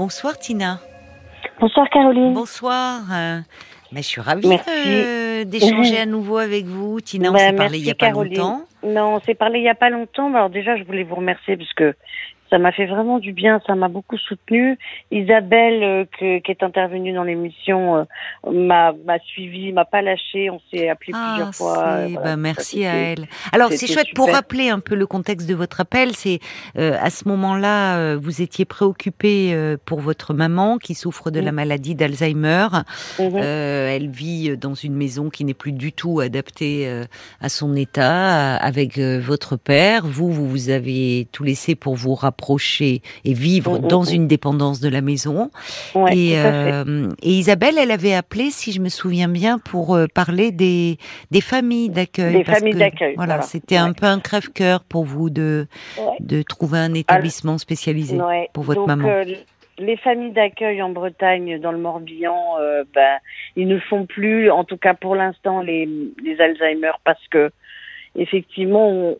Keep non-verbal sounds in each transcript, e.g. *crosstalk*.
Bonsoir Tina. Bonsoir Caroline. Bonsoir. mais je suis ravie euh, d'échanger à nouveau avec vous. Tina, on Bah, s'est parlé il y a pas longtemps. Non, on s'est parlé il y a pas longtemps. Alors déjà, je voulais vous remercier parce que ça m'a fait vraiment du bien, ça m'a beaucoup soutenue. Isabelle, euh, que- qui est intervenue dans l'émission, euh, m'a suivi, m'a pas lâché. On s'est appelé Ah, plusieurs fois. euh, voilà, bah, merci à elle. Alors c'est chouette pour rappeler un peu le contexte de votre appel. C'est euh, à ce moment-là, euh, vous étiez préoccupée euh, pour votre maman qui souffre de la Mm. maladie d'Alzheimer. Euh, elle vit dans une maison qui n'est plus du tout adaptée euh, à son état, avec votre père. Vous, vous vous avez tout laissé pour vous rapprocher et vivre Mm, mm, dans une dépendance de la maison. Ouais, et, euh, et Isabelle, elle avait appelé, si je me souviens bien, pour euh, parler des, des familles d'accueil. Des parce familles d'accueil, Voilà, voilà. c'était un peu un crève-cœur pour vous de, Ouais. de trouver un établissement spécialisé pour votre Donc, maman. euh, les familles d'accueil en Bretagne, dans le Morbihan, euh, ben, ils ne font plus, en tout cas pour l'instant, les, les Alzheimer parce que effectivement, on,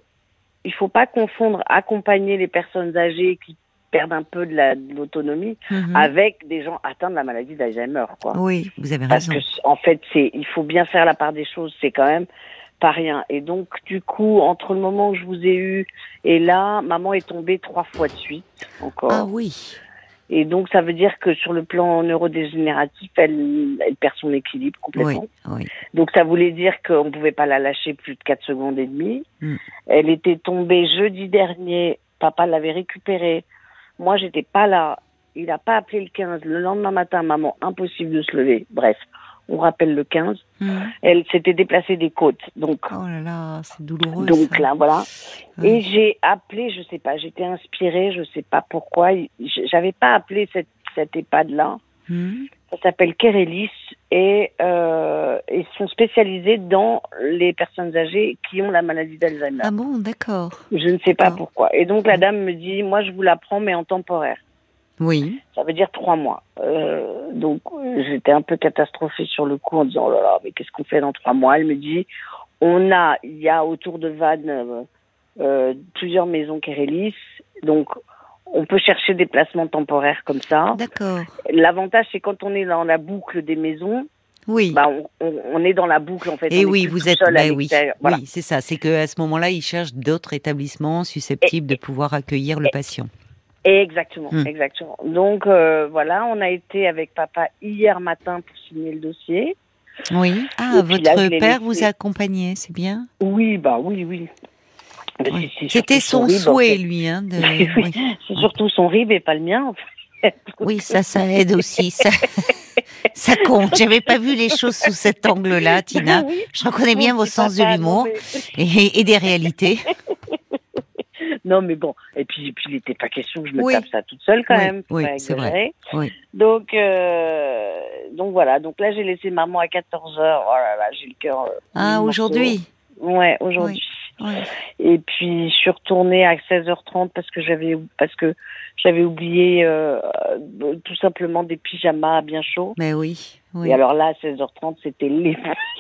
il faut pas confondre accompagner les personnes âgées qui perdent un peu de la- de l'autonomie Mhm. avec des gens atteints de la maladie d'Alzheimer, quoi. Oui, vous avez Parce raison. que en fait, c'est il faut bien faire la part des choses. C'est quand même pas rien. Et donc, du coup, entre le moment où je vous ai eu et là, maman est tombée trois fois de suite encore. Ah oui. Et donc, ça veut dire que sur le plan neurodégénératif, elle, elle perd son équilibre Oui, complètement. oui. Donc, ça voulait dire qu'on ne pouvait pas la lâcher plus de 4 secondes et demie. Mm. Elle était tombée jeudi dernier. Papa l'avait récupérée. Moi, j'étais pas là. Il n'a pas appelé le 15. Le lendemain matin, maman, impossible de se lever. Bref, on rappelle le 15. Mhm. Elle s'était déplacée des côtes. Donc, Oh là là, c'est douloureux. donc ça. là, voilà. Ouais. Et j'ai appelé, je sais pas, j'étais inspirée, je sais pas pourquoi. J'avais pas appelé cette, cette EHPAD-là. Mhm. Ça s'appelle Kerelis et euh, ils sont spécialisés dans les personnes âgées qui ont la maladie d'Alzheimer. Ah bon, d'accord. Je ne sais pas pourquoi. Et donc la dame me dit, moi je vous la prends mais en temporaire. Oui. Ça veut dire trois mois. Euh, donc j'étais un peu catastrophée sur le coup en disant oh là là mais qu'est-ce qu'on fait dans trois mois? Elle me dit on a il y a autour de Vannes euh, euh, plusieurs maisons Kerelis donc on peut chercher des placements temporaires comme ça. D'accord. L'avantage c'est quand on est dans la boucle des maisons, Oui. bah on, on, on est dans la boucle en fait. Et on est oui, vous êtes. bah oui. Voilà. oui, c'est ça. C'est que à ce moment-là, ils cherchent d'autres établissements susceptibles de pouvoir accueillir le patient. Exactement, Hmm. exactement. Donc euh, voilà, on a été avec papa hier matin pour signer le dossier. Oui. Ah, Et votre là, père laissé. vous a accompagné, c'est bien? Oui, bah oui, oui. C'était son rib, en souhait, fait. lui, hein. De... *laughs* Oui, oui. C'est surtout son rib et pas le mien. en fait. *laughs* Oui, ça, ça aide aussi. Ça, *laughs* ça compte. J'avais pas vu les choses sous cet angle-là, Tina. Je reconnais bien vos sens de l'humour et des réalités. Non, mais bon. Et puis, et puis il n'était pas question que je me Oui. tape ça toute seule quand Oui, même. oui, c'est vrai. Oui. Donc, euh, donc voilà. Donc là, j'ai laissé maman à 14 h Oh là là, j'ai le cœur. euh, Ah, aujourd'hui. Ouais, aujourd'hui. Et puis je suis retournée à 16h30 parce que j'avais parce que j'avais oublié euh, euh, tout simplement des pyjamas bien chauds. Mais oui. oui. Et alors là, à 16h30, c'était l'é-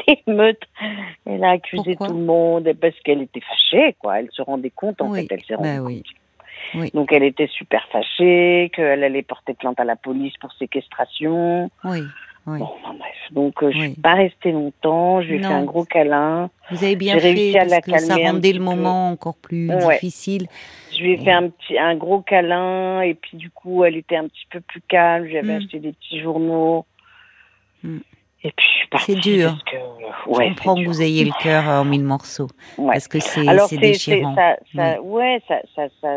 l'émeute. *laughs* Elle a accusé Pourquoi tout le monde parce qu'elle était fâchée, quoi. Elle se rendait compte, en Oui, fait, elle s'est rendue bah oui. compte. Donc elle était super fâchée, qu'elle allait porter plainte à la police pour séquestration. Oui. Oui. Bon, enfin, bref. Donc euh, je suis pas restée longtemps. Je lui ai fait un gros câlin. Vous avez bien fait à parce la que ça rendait le moment encore plus Ouais. difficile. Je lui ai fait un petit, un gros câlin et puis du coup, elle était un petit peu plus calme. J'avais Mm. acheté des petits journaux. Mm. Et puis je suis partie. C'est dur. Parce que, Je comprends que dur. vous ayez le cœur en mille morceaux Ouais. parce que c'est déchirant. ça, ça, ouais, ça, ça, ça,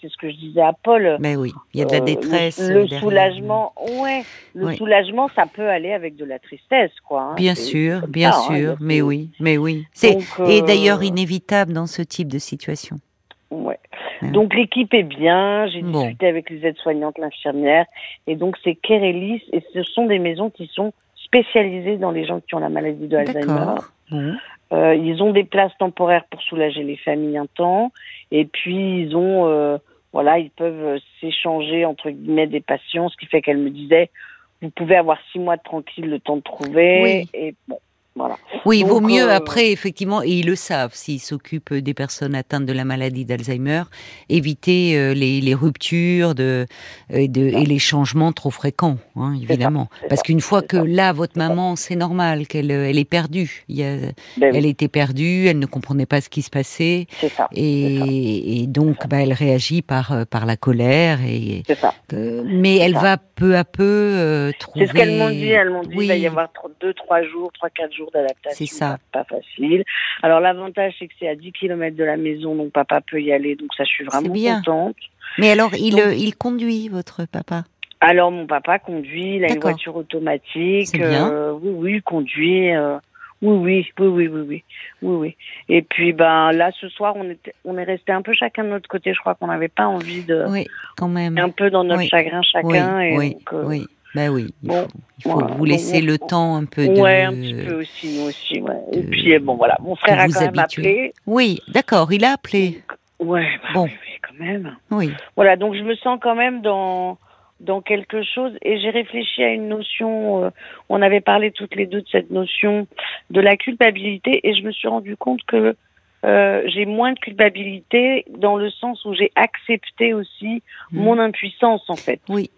c'est ce que je disais à Paul. Mais oui, il y a de la Euh, détresse. Le, le derrière. soulagement, ouais, le Oui. soulagement, ça peut aller avec de la tristesse, quoi. hein. Bien sûr, bien ça, hein, sûr, mais oui, mais oui. C'est Donc, et euh, d'ailleurs inévitable dans ce type de situation. Ouais. Ouais. Donc l'équipe est bien, j'ai Bon. discuté avec les aides-soignantes, l'infirmière, et donc c'est Kerelis, et ce sont des maisons qui sont spécialisées dans les gens qui ont la maladie de Alzheimer. Euh, ils ont des places temporaires pour soulager les familles un temps, et puis ils ont, euh, voilà, ils peuvent s'échanger entre guillemets des patients, ce qui fait qu'elle me disait, vous pouvez avoir six mois de tranquille le temps de trouver, Oui. et bon, Voilà. Oui, il vaut Donc, mieux euh, après, effectivement, et ils le savent, s'ils s'occupent des personnes atteintes de la maladie d'Alzheimer, éviter euh, les, les ruptures de, et, de, et les changements trop fréquents, hein, évidemment. Parce qu'une fois que ça. là, votre maman, c'est normal qu'elle euh, elle est perdue. Il y a, Ben oui, elle était perdue, elle ne comprenait pas ce qui se passait. c'est ça. Et, et donc, bah, elle réagit par, euh, par la colère. Et, C'est ça. euh, mais elle va peu à peu euh, trouver. C'est ce qu'elles m'ont dit. Elles m'ont dit Oui. il va y avoir tro- deux, trois jours, trois, quatre jours d'adaptation. C'est ça. Pas, pas facile. Alors l'avantage c'est que c'est à 10 km de la maison, donc papa peut y aller. Donc ça, je suis vraiment bien. contente. Mais alors, il, Donc- euh, il conduit, votre papa? Alors mon papa conduit, il a une voiture automatique. Bien. euh, oui, oui, il conduit. euh, oui, oui, oui, oui, oui, oui, oui, oui. Et puis ben là, ce soir, on était, on est resté un peu chacun de notre côté. Je crois qu'on n'avait pas envie de, Oui, quand même. un peu dans notre Oui. chagrin Oui, chacun. et oui, donc, euh, oui. Ben oui, il bon, faut, il faut voilà. vous laisser le temps un peu de. Ouais, un petit peu aussi, nous aussi, ouais. Et puis, bon, voilà, mon frère a quand même appelé. Oui, d'accord, il a appelé. Ouais, bah, Bon. oui, quand même. Oui, Voilà, donc je me sens quand même dans dans quelque chose et j'ai réfléchi à une notion. euh, on avait parlé toutes les deux de cette notion de la culpabilité et je me suis rendu compte que euh, j'ai moins de culpabilité dans le sens où j'ai accepté aussi Mm. mon impuissance en fait. oui,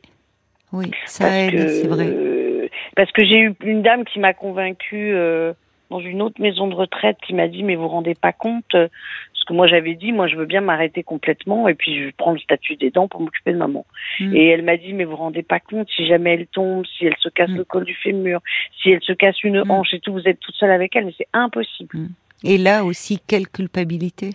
oui, ça parce aide, que c'est vrai. euh, parce que j'ai eu une dame qui m'a convaincue euh, dans une autre maison de retraite qui m'a dit mais vous vous rendez pas compte euh, parce que moi j'avais dit moi je veux bien m'arrêter complètement et puis je prends le statut d'aidant pour m'occuper de maman Mm. et elle m'a dit mais vous vous rendez pas compte si jamais elle tombe si elle se casse Mm. le col du fémur si elle se casse une Mm. hanche et tout vous êtes toute seule avec elle mais c'est impossible Et là aussi, quelle culpabilité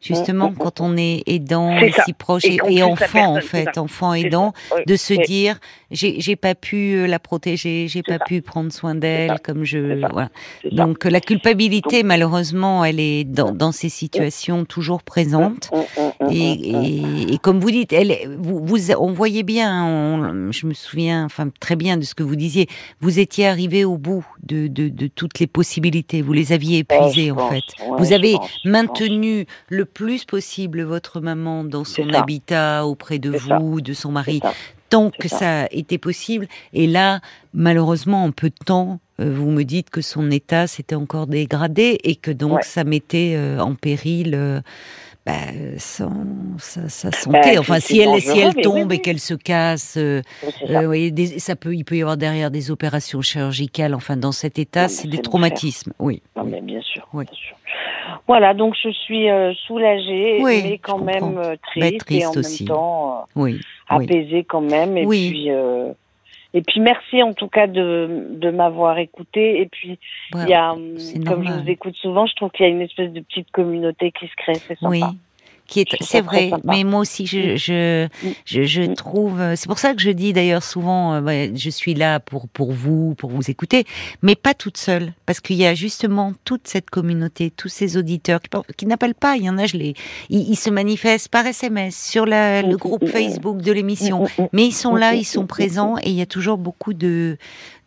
Justement, Mm, mm, quand on est aidant si proche, Et enfant en personne, fait, enfant aidant. Oui, de se oui. dire j'ai j'ai pas pu euh, la protéger, j'ai pas ça. pu prendre soin d'elle comme je voilà. Ça. Donc la culpabilité malheureusement elle est dans, dans ces situations toujours présente. Mm, mm, mm, Et, mm, mm. et, et comme vous dites, elle, vous, vous, on voyait bien, on- je me souviens, enfin très bien de ce que vous disiez. Vous étiez arrivé au bout de, de, de toutes les possibilités. Vous les aviez épuisées en pense. fait. Ouais, vous avez pense, maintenu le plus possible votre maman dans son habitat auprès de ça. vous, de son mari, tant que ça. ça était possible. Et là, malheureusement, en peu de temps, euh, vous me dites que son état s'était encore dégradé et que donc Ouais. ça mettait euh, en péril. Bah, son- sa, sa santé. Bah, enfin, si elle, si elle tombe oui, et oui. qu'elle se casse, euh, euh, ça. des- peut, il peut y avoir derrière des opérations chirurgicales. Enfin, dans cet état, c'est des traumatismes. Oui. Non, mais bien sûr, Oui. bien sûr. Voilà, donc je suis euh, soulagée, mais quand même Bah, triste, et en aussi. même temps apaisée quand même. Et Oui. puis, et puis merci en tout cas de, de m'avoir écoutée. Et puis il y a, comme je vous écoute souvent, je trouve qu'il y a une espèce de petite communauté qui se crée. C'est sympa. Oui. Qui est, Je c'est vrai, sympa. mais moi aussi, je, je, Mm. je, je Mm. trouve. euh, C'est pour ça que je dis d'ailleurs souvent, euh, ouais, je suis là pour pour vous, pour vous écouter, mais pas toute seule, parce qu'il y a justement toute cette communauté, tous ces auditeurs qui, qui n'appellent pas. Il y en a, je les, ils, ils se manifestent par SMS sur la, le Mm, groupe mm, mm. Facebook de l'émission, Mm, mm, mm. mais ils sont là, ils sont Mm, mm, présents, et il y a toujours beaucoup de,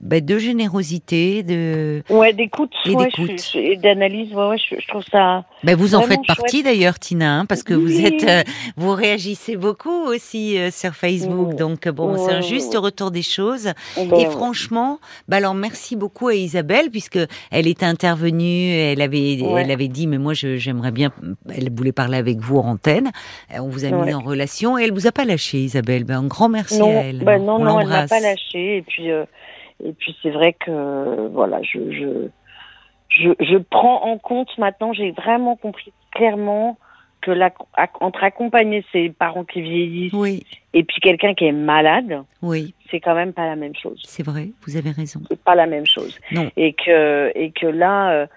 bah, de générosité, de. Ouais, d'écoute, Et ouais, d'écoute. et d'analyse. Ouais, ouais, je, je trouve ça. Ben vous en faites partie d'ailleurs, Tina, hein, parce que vous êtes, euh, vous réagissez beaucoup aussi euh, sur Facebook. Mm. Donc bon, c'est un juste retour des choses. Ben, Et franchement, bah alors merci beaucoup à Isabelle puisque elle était intervenue, elle avait, elle avait dit mais moi je- j'aimerais bien, elle voulait parler avec vous en antenne. Euh, On vous a mis en relation et elle vous a pas lâché, Isabelle. Ben un grand merci non, à elle. bah non, On non, elle m'a pas lâché. Et puis, euh, et puis c'est vrai que voilà, je, je, je, je prends en compte maintenant. J'ai vraiment compris clairement que la, entre accompagner ses parents qui vieillissent Oui, et puis quelqu'un qui est malade, oui, c'est quand même pas la même chose. c'est vrai, vous avez raison. C'est pas la même chose. Non. Et que et que là, euh,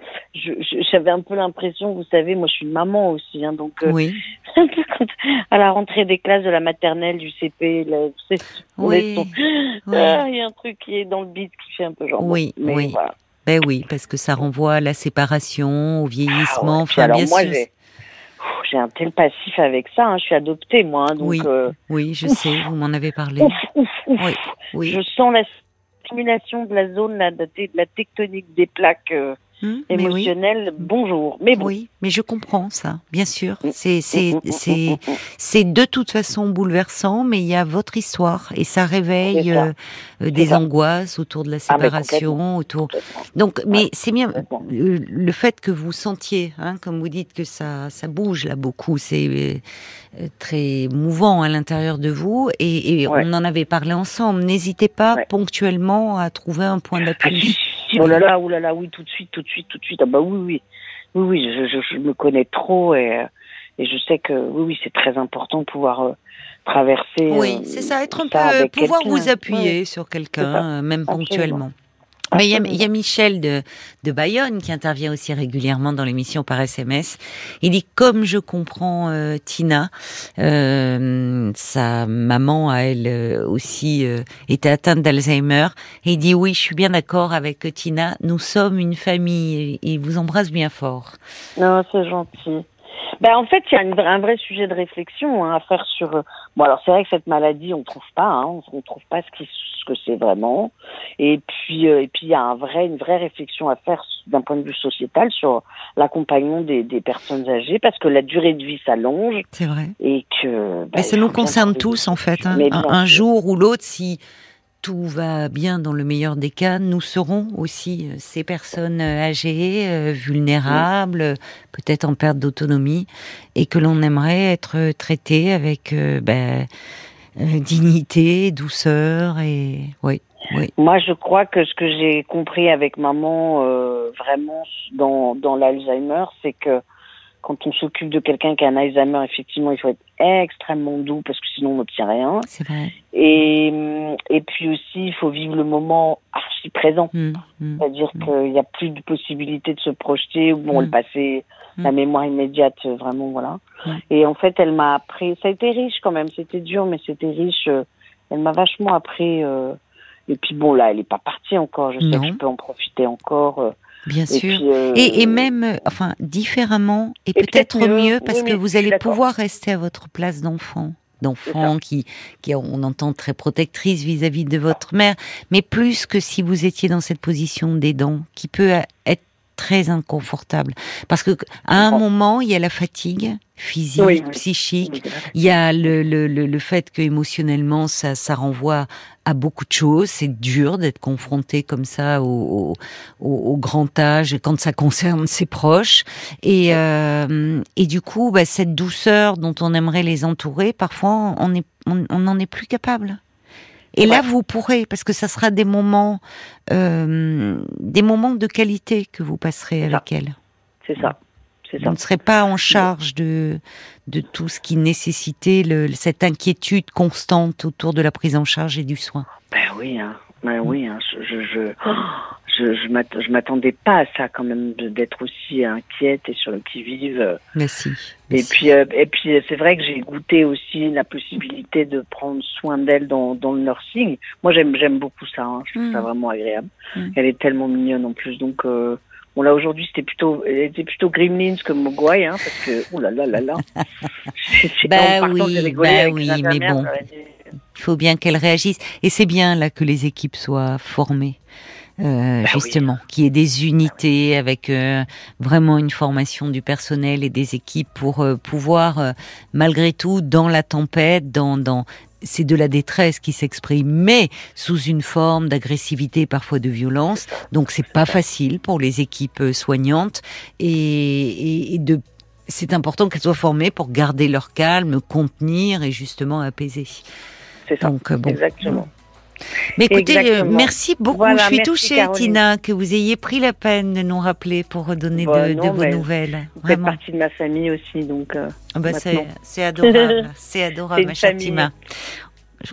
j'avais un peu l'impression, vous savez, moi je suis une maman aussi, hein, donc euh, Oui, *laughs* à la rentrée des classes de la maternelle, du CP, là, vous Oui. Ah, il y a un truc qui est dans le beat qui fait un peu genre. Oui, mais oui. Voilà. Ben oui, parce que ça renvoie à la séparation, au vieillissement. Ah ouais, puis enfin, alors bien moi, sûr. J'ai un tel passif avec ça. hein, Je suis adoptée, moi. hein, donc, Oui, euh, Oui, je Ouf. sais, vous m'en avez parlé. ouf, ouf, ouf. Oui, oui. Je sens la stimulation de la zone, de, de la tectonique des plaques. euh, Hum, mais oui. émotionnel, bonjour. Mais bon, Oui, mais je comprends ça, bien sûr. Mm. C'est c'est Mm, mm, mm, c'est de toute façon bouleversant, mais il y a votre histoire et ça réveille ça. euh, des ça. angoisses autour de la Ah, séparation, autour. Donc, mais c'est bien euh, le fait que vous sentiez, hein, comme vous dites, que ça ça bouge là beaucoup, c'est euh, très mouvant à l'intérieur de vous et, et Ouais. on en avait parlé ensemble. N'hésitez pas Ouais. ponctuellement à trouver un point d'appui. *laughs* oh là là, oh là là, oui, tout de suite, tout de suite, tout de suite. Ah bah oui, oui, oui, oui, je, je, je me connais trop et, euh, et je sais que oui, oui, c'est très important de pouvoir euh, traverser. Oui, euh, c'est ça, être un ça peu, pouvoir vous appuyer Ouais, sur quelqu'un, même Absolument. ponctuellement. Mais il y, a, absolument. il y a Michel de, de Bayonne qui intervient aussi régulièrement dans l'émission par SMS. Il dit comme je comprends euh, Tina, euh, sa maman a elle euh, aussi euh, été atteinte d'Alzheimer. Et il dit oui, je suis bien d'accord avec Tina. Nous sommes une famille. Il vous embrasse bien fort. Non, c'est gentil. Ben, en fait, il y a une- un vrai sujet de réflexion hein, à faire sur. euh, Bon, alors c'est vrai que cette maladie, on trouve pas, hein, on, on trouve pas ce, qui, ce que c'est vraiment. Et puis, euh, et puis, il y a un vrai, une vraie réflexion à faire d'un point de vue sociétal sur l'accompagnement des, des personnes âgées, parce que la durée de vie s'allonge C'est vrai. et que. ben, Mais ça nous concerne tous en fait. hein. Mais Un, jour ou l'autre, si tout va bien dans le meilleur des cas, nous serons aussi euh, ces personnes euh, âgées, euh, vulnérables, peut-être en perte d'autonomie, et que l'on aimerait être traité avec ben, dignité, douceur et oui, oui. Moi, je crois que ce que j'ai compris avec maman, vraiment dans, dans l'Alzheimer, c'est que quand on s'occupe de quelqu'un qui a un Alzheimer, effectivement, il faut être extrêmement doux parce que sinon on n'obtient rien. C'est vrai. Et, et puis aussi, il faut vivre le moment archi présent. Mm, mm. C'est-à-dire Mm. qu'il n'y a plus de possibilité de se projeter. Bon, le passé, la mémoire immédiate, euh, vraiment, voilà. Et en fait, elle m'a appris. Ça a été riche quand même. C'était dur, mais c'était riche. euh, Elle m'a vachement appris. euh, Et puis bon, là, elle n'est pas partie encore. Je sais Non. que je peux en profiter encore. Euh, Bien Et sûr. puis, euh, Et, et même, euh, enfin, différemment et, Et peut-être mieux, parce Oui, que vous allez pouvoir rester à votre place d'enfant, d'enfant qui, qui, on entend très protectrice vis-à-vis de votre mère, mais plus que si vous étiez dans cette position d'aidant, qui peut être très inconfortable, parce que à un comprends. moment il y a la fatigue physique, Oui, oui. psychique, il y a le, le, le, le fait que émotionnellement ça, ça renvoie à beaucoup de choses. C'est dur d'être confronté comme ça au, au, grand âge quand ça *laughs* concerne ses proches. Et, euh, et du coup, bah, cette douceur dont on aimerait les entourer, parfois on est, on on n'en est plus capable. Et là, vous pourrez, parce que ça sera des moments, euh, des moments de qualité que vous passerez ça. avec elle. C'est ça. Vous ne serez pas en charge de, de tout ce qui nécessitait le, cette inquiétude constante autour de la prise en charge et du soin. Ben oui, hein. Ben oui, hein. Je, je, je, je, je je m'attendais pas à ça quand même, d'être aussi inquiète et sur le qui-vive. euh, Merci. Et puis, euh, et puis c'est vrai que j'ai goûté aussi la possibilité de prendre soin d'elle dans, dans le nursing. Moi, j'aime, j'aime beaucoup ça. hein. Je trouve Mm. ça vraiment agréable. Mm. Elle est tellement mignonne en plus. Donc, euh, bon là aujourd'hui, c'était plutôt, était plutôt Gremlins que Mogwai, hein, parce que, oh là là là là. *laughs* C'est- Bah oui, bah oui, mais bon. Il faut bien qu'elle réagisse. Et c'est bien là que les équipes soient formées. Euh, Bah justement, qu'il y ait des unités avec euh, vraiment une formation du personnel et des équipes pour euh, pouvoir, euh, malgré tout, dans la tempête, dans, dans c'est de la détresse qui s'exprime, mais sous une forme d'agressivité, parfois de violence. Donc c'est pas facile pour les équipes euh, soignantes et, et, et de c'est important qu'elles soient formées pour garder leur calme, contenir et justement apaiser. C'est ça. Donc euh, bon. Exactement. Mais écoutez, euh, Exactement. merci beaucoup. Voilà, Je suis touchée, Caroline. Tina, que vous ayez pris la peine de nous rappeler pour redonner Bah, de, non, de vos nouvelles. Vous faites partie de ma famille aussi, donc. euh, Ah bah, c'est *laughs* adorable. C'est adorable, ma chère. Tima.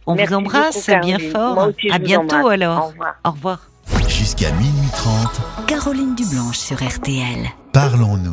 On Merci vous embrasse beaucoup, bien fort. Moi aussi, à bientôt embrasse. alors. Au revoir. Au revoir. Jusqu'à minuit 30, Caroline Dublanche sur RTL. parlons-nous.